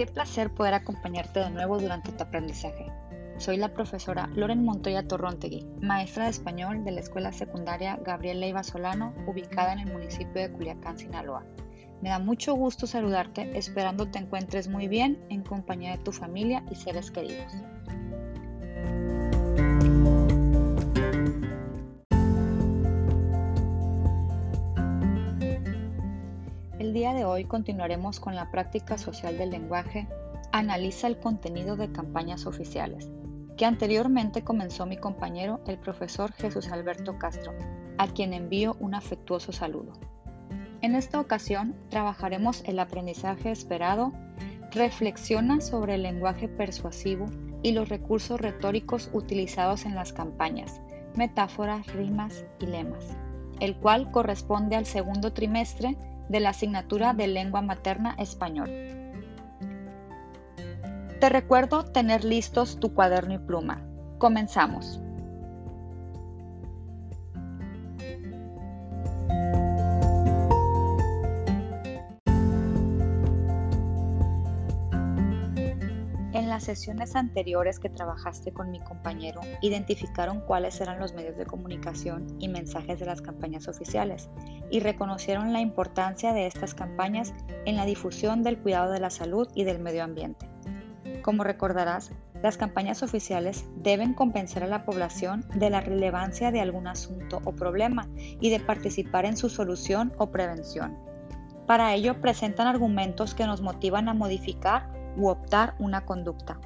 Qué placer poder acompañarte de nuevo durante tu aprendizaje. Soy la profesora Loren Montoya Torrontegui, maestra de español de la Escuela Secundaria Gabriel Leiva Solano, ubicada en el municipio de Culiacán, Sinaloa. Me da mucho gusto saludarte, esperando te encuentres muy bien en compañía de tu familia y seres queridos. El día de hoy continuaremos con la práctica social del lenguaje Analiza el contenido de campañas oficiales, que anteriormente comenzó mi compañero el profesor Jesús Alberto Castro, a quien envío un afectuoso saludo. En esta ocasión trabajaremos el aprendizaje esperado, reflexiona sobre el lenguaje persuasivo y los recursos retóricos utilizados en las campañas, metáforas, rimas y lemas, el cual corresponde al segundo trimestre de la asignatura de lengua materna español. Te recuerdo tener listos tu cuaderno y pluma. Comenzamos. Las sesiones anteriores que trabajaste con mi compañero, identificaron cuáles eran los medios de comunicación y mensajes de las campañas oficiales y reconocieron la importancia de estas campañas en la difusión del cuidado de la salud y del medio ambiente. Como recordarás, las campañas oficiales deben convencer a la población de la relevancia de algún asunto o problema y de participar en su solución o prevención. Para ello presentan argumentos que nos motivan a modificar u optar una conducta.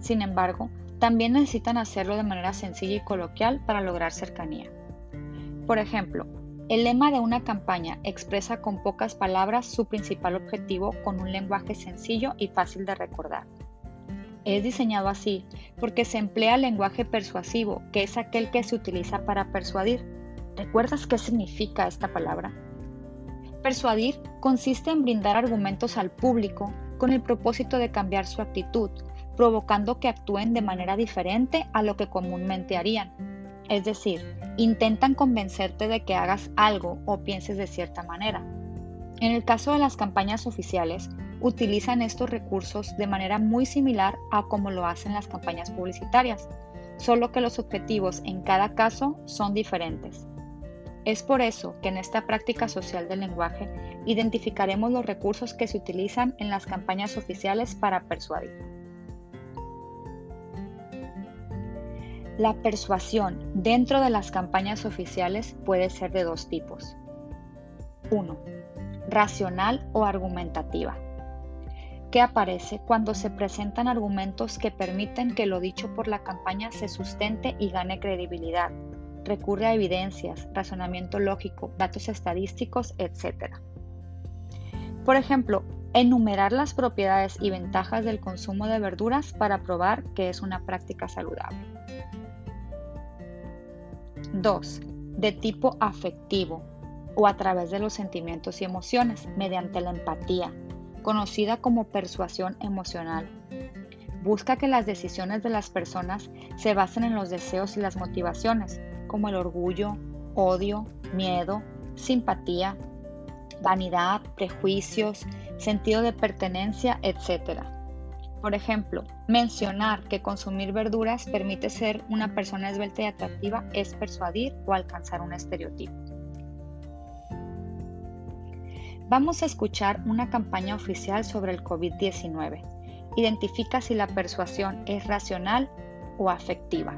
Sin embargo, también necesitan hacerlo de manera sencilla y coloquial para lograr cercanía. Por ejemplo, el lema de una campaña expresa con pocas palabras su principal objetivo con un lenguaje sencillo y fácil de recordar. Es diseñado así porque se emplea el lenguaje persuasivo, que es aquel que se utiliza para persuadir. ¿Recuerdas qué significa esta palabra? Persuadir consiste en brindar argumentos al público con el propósito de cambiar su actitud, provocando que actúen de manera diferente a lo que comúnmente harían. Es decir, intentan convencerte de que hagas algo o pienses de cierta manera. En el caso de las campañas oficiales, utilizan estos recursos de manera muy similar a como lo hacen las campañas publicitarias, solo que los objetivos en cada caso son diferentes. Es por eso que en esta práctica social del lenguaje identificaremos los recursos que se utilizan en las campañas oficiales para persuadir. La persuasión dentro de las campañas oficiales puede ser de dos tipos. 1. Racional o argumentativa que aparece cuando se presentan argumentos que permiten que lo dicho por la campaña se sustente y gane credibilidad. Recurre a evidencias, razonamiento lógico, datos estadísticos, etc. Por ejemplo, enumerar las propiedades y ventajas del consumo de verduras para probar que es una práctica saludable. 2. De tipo afectivo o a través de los sentimientos y emociones, mediante la empatía, conocida como persuasión emocional. Busca que las decisiones de las personas se basen en los deseos y las motivaciones, como el orgullo, odio, miedo, simpatía, vanidad, prejuicios, sentido de pertenencia, etc. Por ejemplo, mencionar que consumir verduras permite ser una persona esbelta y atractiva es persuadir o alcanzar un estereotipo. Vamos a escuchar una campaña oficial sobre el COVID-19. Identifica si la persuasión es racional o afectiva.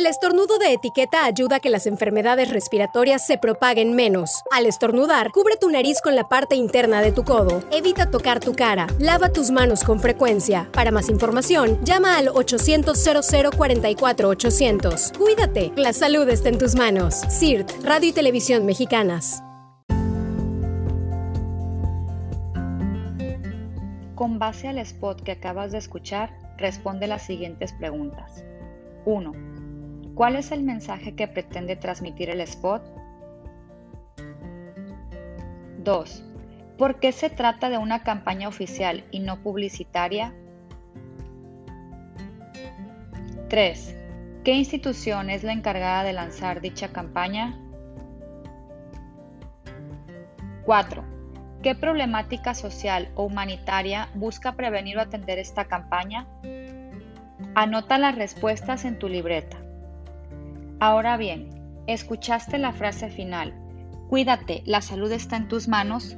El estornudo de etiqueta ayuda a que las enfermedades respiratorias se propaguen menos. Al estornudar, cubre tu nariz con la parte interna de tu codo. Evita tocar tu cara. Lava tus manos con frecuencia. Para más información, llama al 800 00 44 800. Cuídate, la salud está en tus manos. CIRT, Radio y Televisión Mexicanas. Con base al spot que acabas de escuchar, responde las siguientes preguntas. 1. ¿Cuál es el mensaje que pretende transmitir el spot? 2. ¿Por qué se trata de una campaña oficial y no publicitaria? 3. ¿Qué institución es la encargada de lanzar dicha campaña? 4. ¿Qué problemática social o humanitaria busca prevenir o atender esta campaña? Anota las respuestas en tu libreta. Ahora bien, escuchaste la frase final. Cuídate, la salud está en tus manos.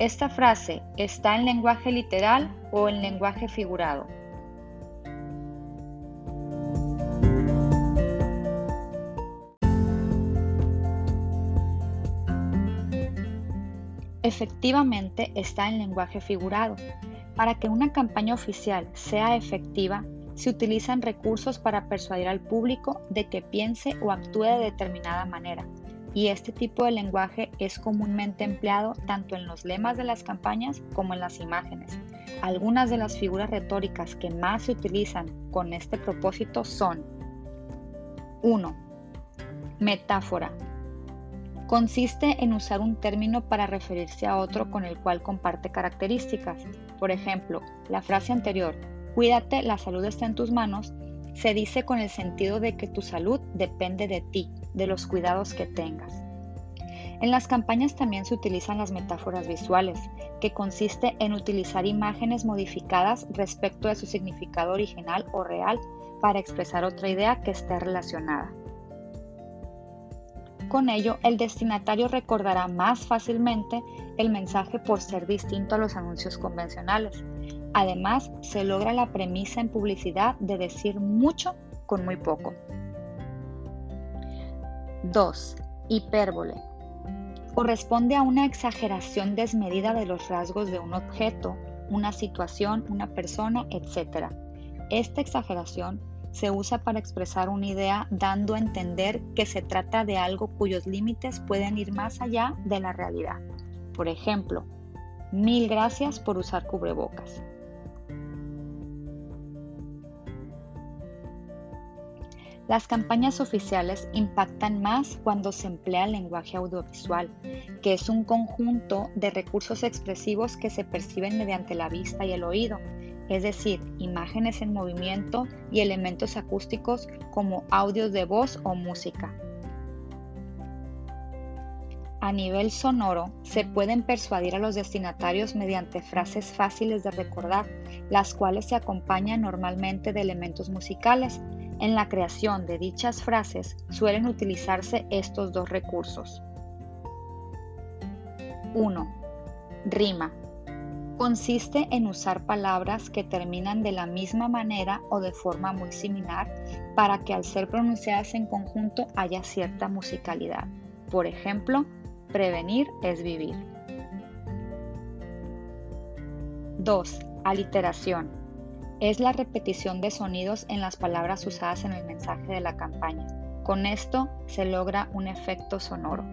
¿Esta frase está en lenguaje literal o en lenguaje figurado? Efectivamente está en lenguaje figurado. Para que una campaña oficial sea efectiva, se utilizan recursos para persuadir al público de que piense o actúe de determinada manera, y este tipo de lenguaje es comúnmente empleado tanto en los lemas de las campañas como en las imágenes. Algunas de las figuras retóricas que más se utilizan con este propósito son 1. Metáfora. Consiste en usar un término para referirse a otro con el cual comparte características. Por ejemplo, la frase anterior, Cuídate, la salud está en tus manos, se dice con el sentido de que tu salud depende de ti, de los cuidados que tengas. En las campañas también se utilizan las metáforas visuales, que consiste en utilizar imágenes modificadas respecto de su significado original o real para expresar otra idea que esté relacionada. Con ello, el destinatario recordará más fácilmente el mensaje por ser distinto a los anuncios convencionales, Además, se logra la premisa en publicidad de decir mucho con muy poco. 2. Hipérbole. Corresponde a una exageración desmedida de los rasgos de un objeto, una situación, una persona, etc. Esta exageración se usa para expresar una idea dando a entender que se trata de algo cuyos límites pueden ir más allá de la realidad. Por ejemplo, mil gracias por usar cubrebocas. Las campañas oficiales impactan más cuando se emplea el lenguaje audiovisual, que es un conjunto de recursos expresivos que se perciben mediante la vista y el oído, es decir, imágenes en movimiento y elementos acústicos como audios de voz o música. A nivel sonoro, se pueden persuadir a los destinatarios mediante frases fáciles de recordar, las cuales se acompañan normalmente de elementos musicales, en la creación de dichas frases suelen utilizarse estos dos recursos. 1. Rima. Consiste en usar palabras que terminan de la misma manera o de forma muy similar para que al ser pronunciadas en conjunto haya cierta musicalidad. Por ejemplo, prevenir es vivir. 2. Aliteración es la repetición de sonidos en las palabras usadas en el mensaje de la campaña. Con esto se logra un efecto sonoro.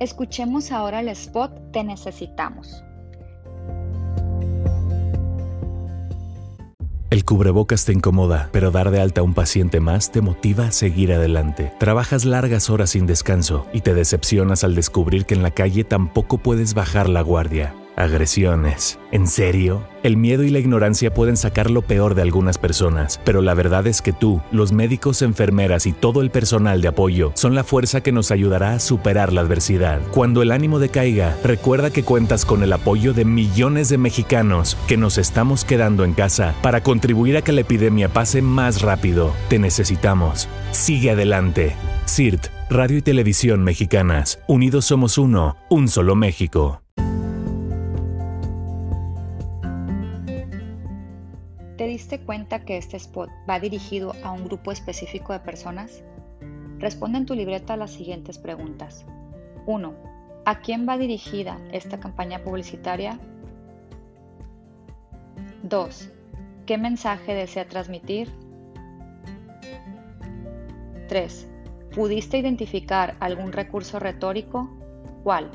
Escuchemos ahora el spot Te necesitamos. El cubrebocas te incomoda, pero dar de alta a un paciente más te motiva a seguir adelante. Trabajas largas horas sin descanso y te decepcionas al descubrir que en la calle tampoco puedes bajar la guardia. Agresiones. ¿En serio? El miedo y la ignorancia pueden sacar lo peor de algunas personas, pero la verdad es que tú, los médicos, enfermeras y todo el personal de apoyo son la fuerza que nos ayudará a superar la adversidad. Cuando el ánimo decaiga, recuerda que cuentas con el apoyo de millones de mexicanos que nos estamos quedando en casa para contribuir a que la epidemia pase más rápido. Te necesitamos. Sigue adelante. CIRT, Radio y Televisión Mexicanas. Unidos somos uno, un solo México. ¿Te diste cuenta que este spot va dirigido a un grupo específico de personas? Responde en tu libreta las siguientes preguntas. 1. ¿A quién va dirigida esta campaña publicitaria? 2. ¿Qué mensaje desea transmitir? 3. ¿Pudiste identificar algún recurso retórico? ¿Cuál?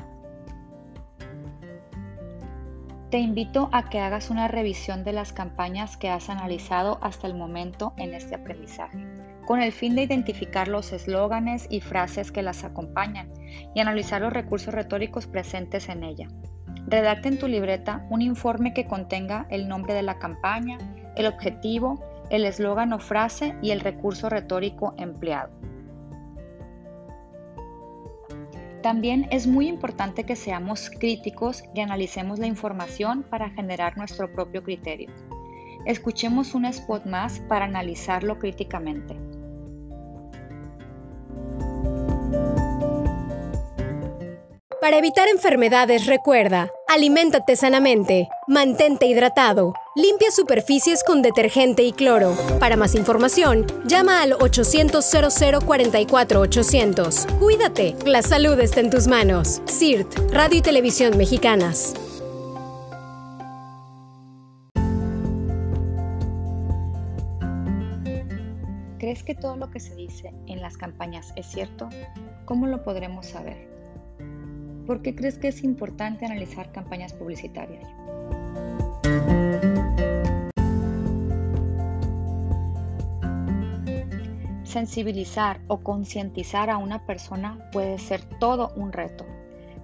Te invito a que hagas una revisión de las campañas que has analizado hasta el momento en este aprendizaje, con el fin de identificar los eslóganes y frases que las acompañan y analizar los recursos retóricos presentes en ella. Redacta en tu libreta un informe que contenga el nombre de la campaña, el objetivo, el eslogan o frase y el recurso retórico empleado. También es muy importante que seamos críticos y analicemos la información para generar nuestro propio criterio. Escuchemos un spot más para analizarlo críticamente. Para evitar enfermedades, recuerda, aliméntate sanamente, mantente hidratado, limpia superficies con detergente y cloro. Para más información, llama al 800 00 44 800. Cuídate, la salud está en tus manos. CIRT, Radio y Televisión Mexicanas. ¿Crees que todo lo que se dice en las campañas es cierto? ¿Cómo lo podremos saber? ¿Por qué crees que es importante analizar campañas publicitarias? Sensibilizar o concientizar a una persona puede ser todo un reto.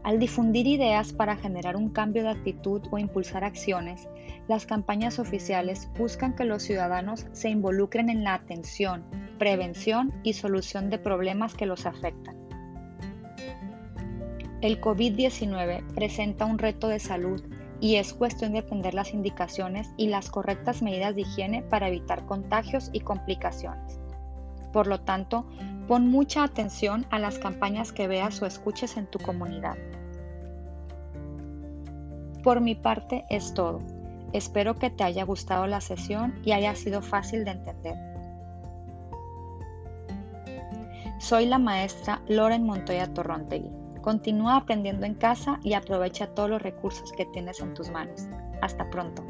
Al difundir ideas para generar un cambio de actitud o impulsar acciones, las campañas oficiales buscan que los ciudadanos se involucren en la atención, prevención y solución de problemas que los afectan. El COVID-19 presenta un reto de salud y es cuestión de atender las indicaciones y las correctas medidas de higiene para evitar contagios y complicaciones. Por lo tanto, pon mucha atención a las campañas que veas o escuches en tu comunidad. Por mi parte es todo. Espero que te haya gustado la sesión y haya sido fácil de entender. Soy la maestra Loren Montoya Torrontegui. Continúa aprendiendo en casa y aprovecha todos los recursos que tienes en tus manos. Hasta pronto.